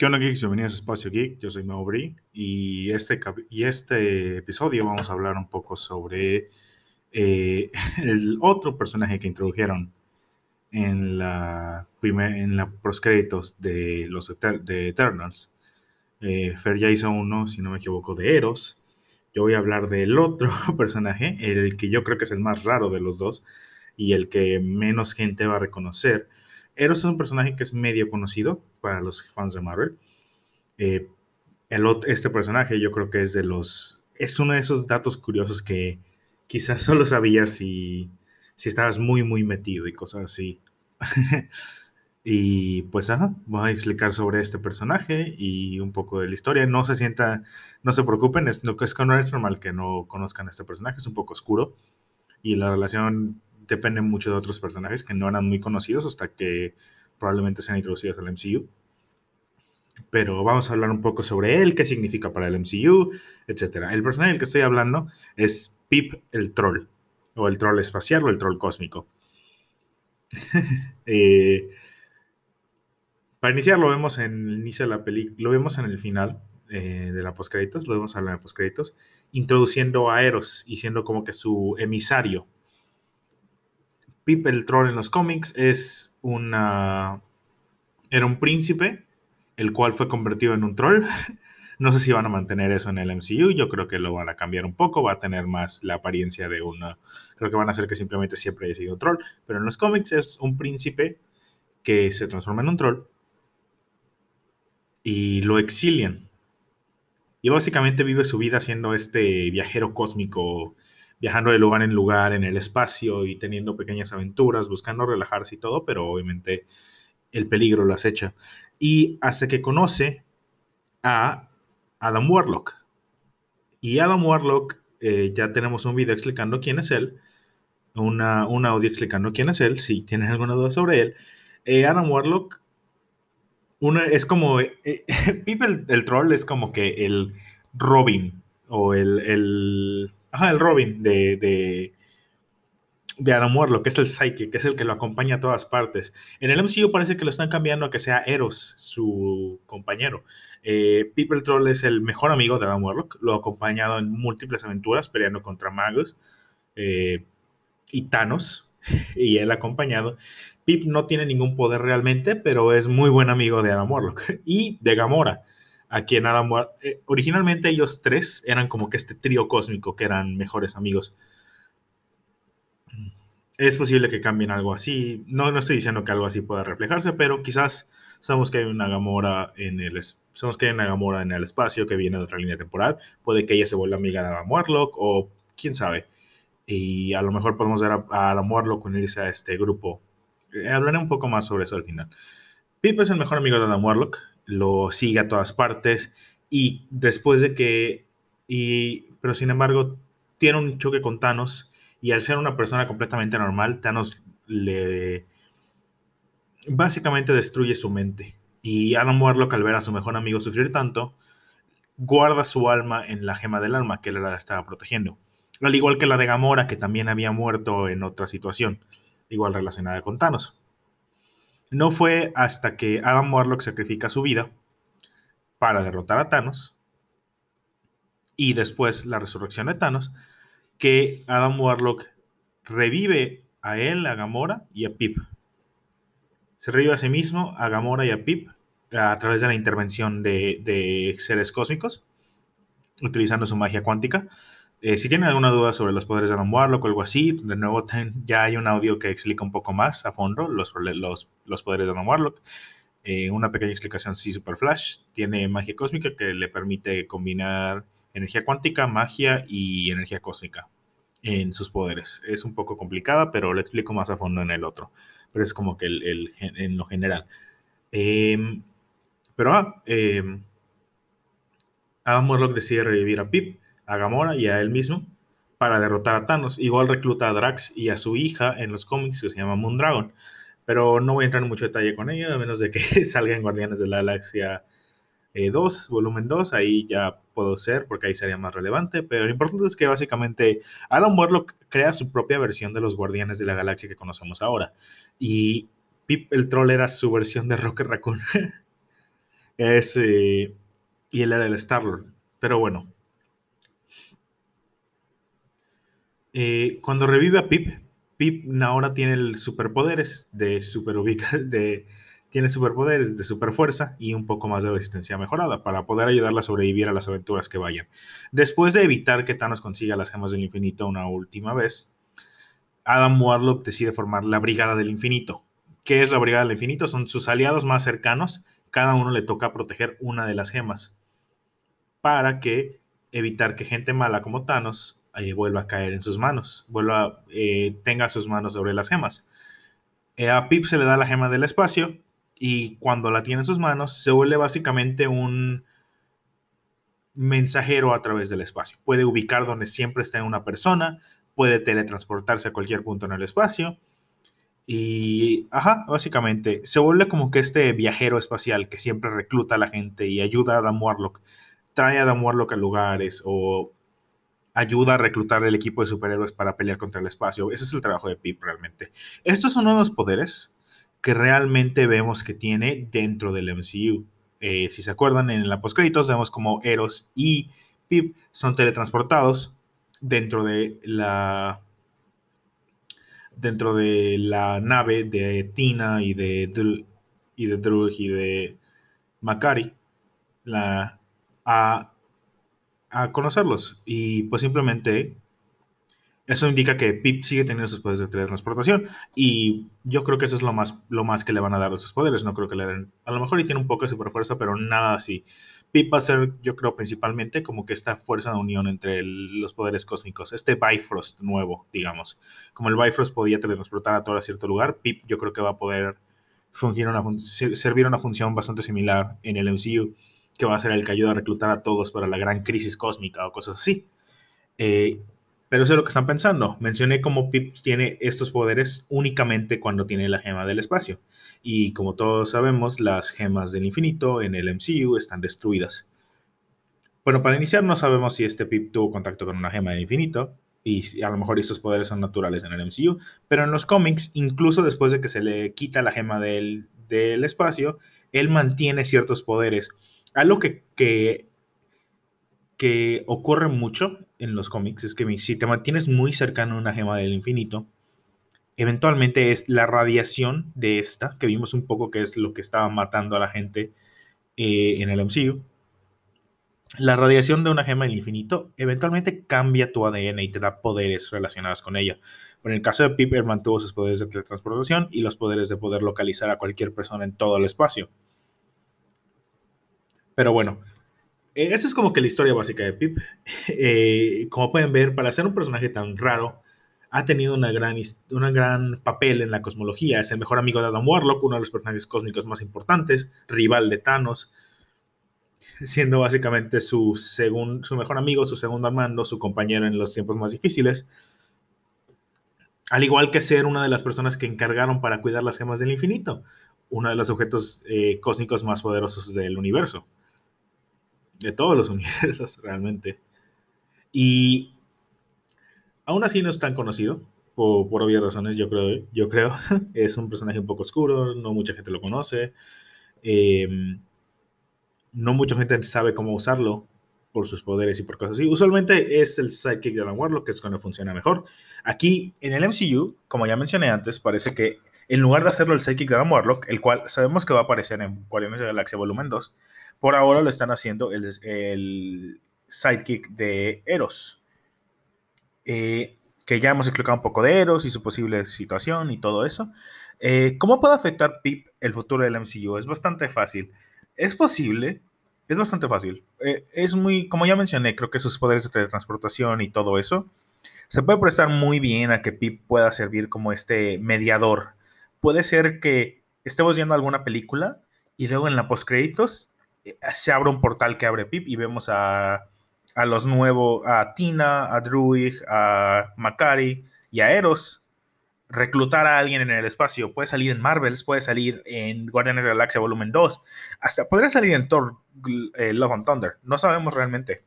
¿Qué onda, geeks? Bienvenidos a Espacio Geek. Yo soy Maubri y este, y este episodio vamos a hablar un poco sobre eh, el otro personaje que introdujeron en la primer, en la proscréditos de los de Eternals. Eh, Fer ya hizo uno, si no me equivoco, de Eros. Yo voy a hablar del otro personaje, el que yo creo que es el más raro de los dos y el que menos gente va a reconocer Eros es un personaje que es medio conocido para los fans de Marvel. Eh, este personaje yo creo que es de los... Es uno de esos datos curiosos que quizás solo sabías si, si estabas muy, muy metido y cosas así. y pues, ajá, voy a explicar sobre este personaje y un poco de la historia. No se sienta, no se preocupen, es, no, es normal que no conozcan este personaje, es un poco oscuro. Y la relación depende mucho de otros personajes que no eran muy conocidos hasta que probablemente sean introducidos al MCU. Pero vamos a hablar un poco sobre él, qué significa para el MCU, etc. El personaje del que estoy hablando es Pip el Troll, o el Troll espacial o el Troll cósmico. Eh, para iniciar lo vemos en el inicio de la película, lo vemos en el final eh, de la postcréditos, lo vemos en la postcréditos, introduciendo a Eros y siendo como que su emisario Pip el Troll en los cómics es una... Era un príncipe, el cual fue convertido en un troll. No sé si van a mantener eso en el MCU, yo creo que lo van a cambiar un poco, va a tener más la apariencia de una... Creo que van a hacer que simplemente siempre haya sido troll, pero en los cómics es un príncipe que se transforma en un troll y lo exilian. Y básicamente vive su vida siendo este viajero cósmico viajando de lugar en lugar en el espacio y teniendo pequeñas aventuras, buscando relajarse y todo, pero obviamente el peligro lo acecha. Y hasta que conoce a Adam Warlock. Y Adam Warlock, eh, ya tenemos un video explicando quién es él, una, un audio explicando quién es él, si tienes alguna duda sobre él. Eh, Adam Warlock es como, eh, People, el, troll es como que el Robin o el Ajá, el Robin de, de, de Adam Warlock, que es el Psyche, que es el que lo acompaña a todas partes. En el MCU parece que lo están cambiando a que sea Eros, su compañero. Eh, People Troll es el mejor amigo de Adam Warlock, lo ha acompañado en múltiples aventuras peleando contra magos eh, y Thanos, y él acompañado. Pip no tiene ningún poder realmente, pero es muy buen amigo de Adam Warlock y de Gamora a quien Adam eh, originalmente ellos tres eran como que este trío cósmico que eran mejores amigos. Es posible que cambien algo así. No, no estoy diciendo que algo así pueda reflejarse, pero quizás sabemos que hay una Gamora en el sabemos que hay una Gamora en el espacio que viene de otra línea temporal. Puede que ella se vuelva amiga de Adam Warlock o quién sabe. Y a lo mejor podemos ver a, Adam Warlock unirse a este grupo. Eh, hablaré un poco más sobre eso al final. Pip es el mejor amigo de Adam Warlock lo sigue a todas partes y después de que, y, pero sin embargo, tiene un choque con Thanos y al ser una persona completamente normal, Thanos le básicamente destruye su mente. Y Adam Warlock al ver a su mejor amigo sufrir tanto, guarda su alma en la gema del alma que él la estaba protegiendo. Al igual que la de Gamora, que también había muerto en otra situación, igual relacionada con Thanos. No fue hasta que Adam Warlock sacrifica su vida para derrotar a Thanos y después la resurrección de Thanos que Adam Warlock revive a él, a Gamora y a Pip. Se revive a sí mismo, a Gamora y a Pip a través de la intervención de, de seres cósmicos, utilizando su magia cuántica. Eh, si tienen alguna duda sobre los poderes de Adam Warlock o algo así, de nuevo ya hay un audio que explica un poco más a fondo los, los, los poderes de Adam Warlock. Eh, una pequeña explicación, sí, Super Flash tiene magia cósmica que le permite combinar energía cuántica, magia y energía cósmica en sus poderes. Es un poco complicada, pero lo explico más a fondo en el otro. Pero es como que el, en lo general. Em, pero ah, em, Adam Warlock decide revivir a Pip a Gamora y a él mismo para derrotar a Thanos. Igual recluta a Drax y a su hija en los cómics que se llama Moondragon. Pero no voy a entrar en mucho detalle con ella, a menos de que salga en Guardianes de la Galaxia 2, eh, volumen 2. Ahí ya puedo ser, porque ahí sería más relevante. Pero lo importante es que básicamente Adam Warlock crea su propia versión de los Guardianes de la Galaxia que conocemos ahora. Y Pip el Troll era su versión de Rocket Raccoon. Es, eh, y él era el Star-Lord. Pero bueno. Eh, cuando revive a Pip, Pip ahora tiene superpoderes de super de tiene superpoderes de superfuerza y un poco más de resistencia mejorada para poder ayudarla a sobrevivir a las aventuras que vayan. Después de evitar que Thanos consiga las gemas del infinito una última vez, Adam Warlock decide formar la Brigada del Infinito. ¿Qué es la Brigada del Infinito? Son sus aliados más cercanos. Cada uno le toca proteger una de las gemas para que evitar que gente mala como Thanos eh, vuelva a caer en sus manos, vuelva, eh, tenga sus manos sobre las gemas. Eh, a Pip se le da la gema del espacio y cuando la tiene en sus manos se vuelve básicamente un mensajero a través del espacio. Puede ubicar donde siempre está una persona, puede teletransportarse a cualquier punto en el espacio. Y, ajá, básicamente, se vuelve como que este viajero espacial que siempre recluta a la gente y ayuda a Adam Warlock, trae a Adam Warlock a lugares o ayuda a reclutar el equipo de superhéroes para pelear contra el espacio. Ese es el trabajo de Pip realmente. Estos son unos poderes que realmente vemos que tiene dentro del MCU. Eh, si se acuerdan, en la postcréditos vemos como Eros y Pip son teletransportados dentro de la dentro de la nave de Tina y de y de Drug y de Macari la, a, a conocerlos y pues simplemente eso indica que Pip sigue teniendo sus poderes de teletransportación. Y yo creo que eso es lo más, lo más que le van a dar a sus poderes. No creo que le den. A lo mejor y tiene un poco de superfuerza, pero nada así. Pip va a ser, yo creo, principalmente como que esta fuerza de unión entre los poderes cósmicos. Este Bifrost nuevo, digamos. Como el Bifrost podía teletransportar a todo a cierto lugar, Pip yo creo que va a poder fungir una servir una función bastante similar en el MCU, que va a ser el que ayuda a reclutar a todos para la gran crisis cósmica o cosas así. Eh, pero eso es lo que están pensando. Mencioné cómo Pip tiene estos poderes únicamente cuando tiene la gema del espacio. Y como todos sabemos, las gemas del infinito en el MCU están destruidas. Bueno, para iniciar no sabemos si este Pip tuvo contacto con una gema del infinito y a lo mejor estos poderes son naturales en el MCU, pero en los cómics, incluso después de que se le quita la gema del, espacio, él mantiene ciertos poderes. Algo que, que, ocurre mucho en los cómics es que si te mantienes muy cercano a una gema del infinito, eventualmente es la radiación de esta, que vimos un poco que es lo que estaba matando a la gente eh, en el MCU. La radiación de una gema del infinito eventualmente cambia tu ADN y te da poderes relacionados con ella. en el caso de Piper mantuvo sus poderes de teletransportación y los poderes de poder localizar a cualquier persona en todo el espacio. Pero bueno, eh, esa es como que la historia básica de Pip. Eh, como pueden ver, para ser un personaje tan raro, ha tenido una gran, una gran papel en la cosmología. Es el mejor amigo de Adam Warlock, uno de los personajes cósmicos más importantes, rival de Thanos, siendo básicamente su, su mejor amigo, su segundo hermano, su compañero en los tiempos más difíciles. Al igual que ser una de las personas que encargaron para cuidar las gemas del infinito, uno de los objetos eh, cósmicos más poderosos del universo de todos los universos realmente. Y aún así no es tan conocido, por, obvias razones, yo creo, yo creo. Es un personaje un poco oscuro, no mucha gente lo conoce. Em, no mucha gente sabe cómo usarlo por sus poderes y por cosas así. Usualmente es el Sidekick de Alan Warlock, que es cuando funciona mejor. Aquí, en el MCU, como ya mencioné antes, parece que en lugar de hacerlo el Sidekick de Adam Warlock, el cual sabemos que va a aparecer en Guardianes de la Galaxia Volumen 2, por ahora lo están haciendo el, sidekick de Eros. Eh, que ya hemos explicado un poco de Eros y su posible situación y todo eso. Eh, ¿Cómo puede afectar Pip el futuro del MCU? Es bastante fácil. Es posible, es bastante fácil. Eh, es muy, como ya mencioné, creo que sus poderes de teletransportación y todo eso se puede prestar muy bien a que Pip pueda servir como este mediador. Puede ser que estemos viendo alguna película y luego en la postcréditos se abre un portal que abre Pip y vemos a, los nuevos, a Tina, a Druid, a Macari y a Eros reclutar a alguien en el espacio. Puede salir en Marvels, puede salir en Guardianes de la Galaxia Volumen 2, hasta podría salir en Thor eh, Love and Thunder. No sabemos realmente.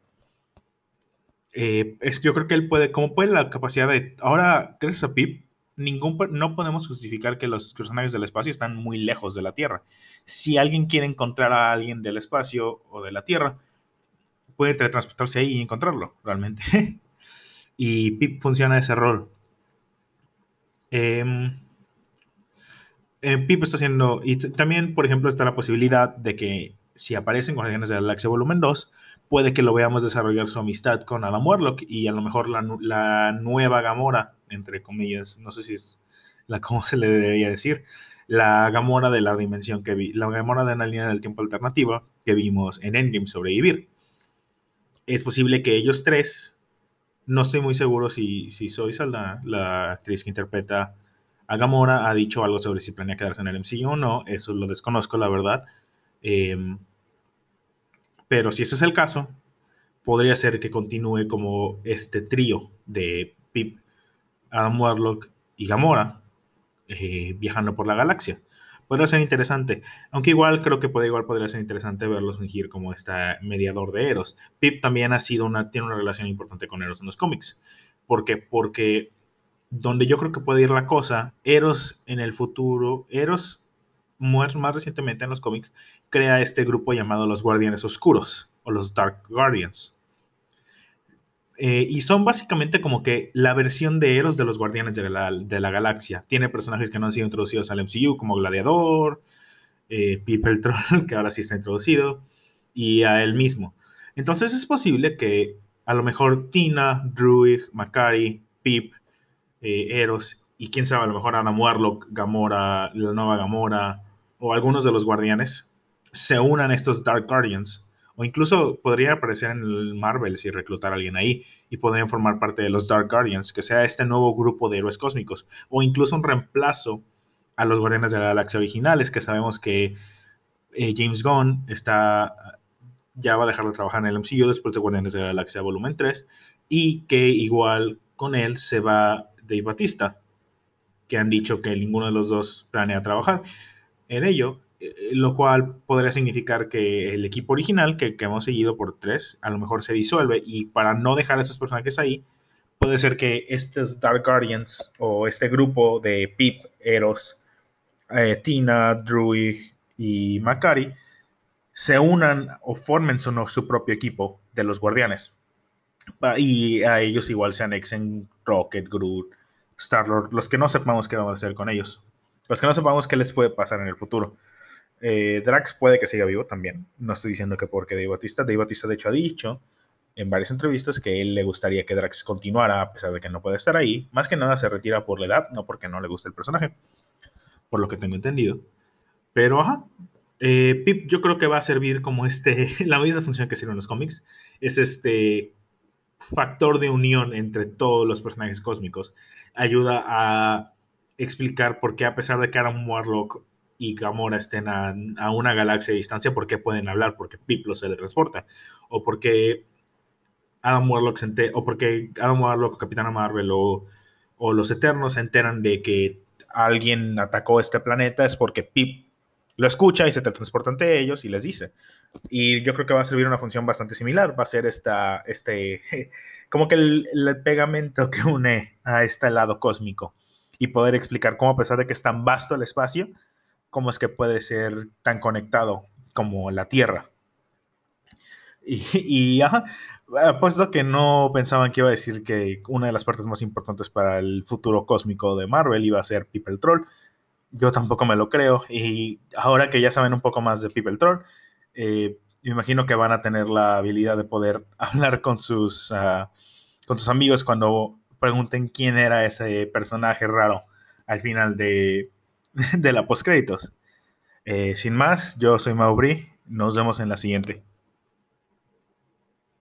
Eh, es, yo creo que él puede, como puede la capacidad de. Ahora, gracias a Pip, ningún, no podemos justificar que los personajes del espacio están muy lejos de la Tierra. Si alguien quiere encontrar a alguien del espacio o de la Tierra, puede teletransportarse ahí y encontrarlo, realmente. y Pip funciona ese rol. Em, eh, Pip está haciendo, y también, por ejemplo, está la posibilidad de que si aparecen Guardianes de la Galaxia Volumen 2, puede que lo veamos desarrollar su amistad con Adam Warlock y a lo mejor la, la nueva Gamora entre comillas, no sé si es la cómo se le debería decir, la Gamora de la dimensión que vi, la Gamora de una línea del tiempo alternativa que vimos en Endgame sobrevivir. Es posible que ellos tres, no estoy muy seguro si, si Zoe la actriz que interpreta a Gamora, ha dicho algo sobre si planea quedarse en el MCU o no, eso lo desconozco, la verdad. Em, pero si ese es el caso, podría ser que continúe como este trío de Pip, Adam Warlock y Gamora eh, viajando por la galaxia. Podría ser interesante, aunque igual creo que igual podría ser interesante verlos fingir como este mediador de Eros. Pip también ha sido una, tiene una relación importante con Eros en los cómics. ¿Por qué? Porque donde yo creo que puede ir la cosa, Eros en el futuro, Eros más, recientemente en los cómics, crea este grupo llamado los Guardianes Oscuros o los Dark Guardians. Eh, y son básicamente como que la versión de Eros de los Guardianes de la, de la Galaxia. Tiene personajes que no han sido introducidos al MCU, como Gladiador, eh, People Troll, que ahora sí está introducido, y a él mismo. Entonces es posible que a lo mejor Tina, Druid, Macari, Pip, eh, Eros, y quién sabe, a lo mejor Adam Warlock, Gamora, la nueva Gamora, o algunos de los Guardianes, se unan a estos Dark Guardians. O incluso podría aparecer en el Marvel si reclutar a alguien ahí y podrían formar parte de los Dark Guardians, que sea este nuevo grupo de héroes cósmicos, o incluso un reemplazo a los Guardianes de la Galaxia originales, que sabemos que eh, James Gunn está, ya va a dejar de trabajar en el MCU después de Guardianes de la Galaxia Volumen 3, y que igual con él se va Dave Batista, que han dicho que ninguno de los dos planea trabajar en ello. Eh, lo cual podría significar que el equipo original que, hemos seguido por tres a lo mejor se disuelve y para no dejar a esos personajes ahí, puede ser que estos Dark Guardians o este grupo de Pip, Eros, eh, Tina, Druid y Macari se unan o formen su, su propio equipo de los guardianes. Y a ellos igual se anexen Rocket, Groot, Star-Lord, los que no sepamos qué vamos a hacer con ellos. Los que no sepamos qué les puede pasar en el futuro. Eh, Drax puede que siga vivo también. No estoy diciendo que porque Dave Batista. Dave Batista, de hecho, ha dicho en varias entrevistas que él le gustaría que Drax continuara, a pesar de que no puede estar ahí. Más que nada se retira por la edad, no porque no le guste el personaje, por lo que tengo entendido. Pero, ajá. Eh, Pip, yo creo que va a servir como este, la misma función que sirve en los cómics. Es este factor de unión entre todos los personajes cósmicos. Ayuda a explicar por qué, a pesar de que Adam Warlock y Gamora estén a, una galaxia de distancia, ¿por qué pueden hablar? Porque Pip se le transporta. O porque Adam Warlock se entera, o porque Adam Warlock, Capitana Marvel o, los Eternos se enteran de que alguien atacó este planeta, es porque Pip lo escucha y se transporta ante ellos y les dice. Y yo creo que va a servir una función bastante similar. Va a ser esta, este, como que el, el, pegamento que une a este lado cósmico y poder explicar cómo, a pesar de que es tan vasto el espacio, cómo es que puede ser tan conectado como la Tierra. Y, y ajá, puesto que no pensaban que iba a decir que una de las partes más importantes para el futuro cósmico de Marvel iba a ser People Troll. Yo tampoco me lo creo. Y ahora que ya saben un poco más de People Troll, eh, me imagino que van a tener la habilidad de poder hablar con sus, ah, con sus amigos cuando pregunten quién era ese personaje raro al final de, de la postcréditos. Eh, sin más, yo soy Maubri. Nos vemos en la siguiente.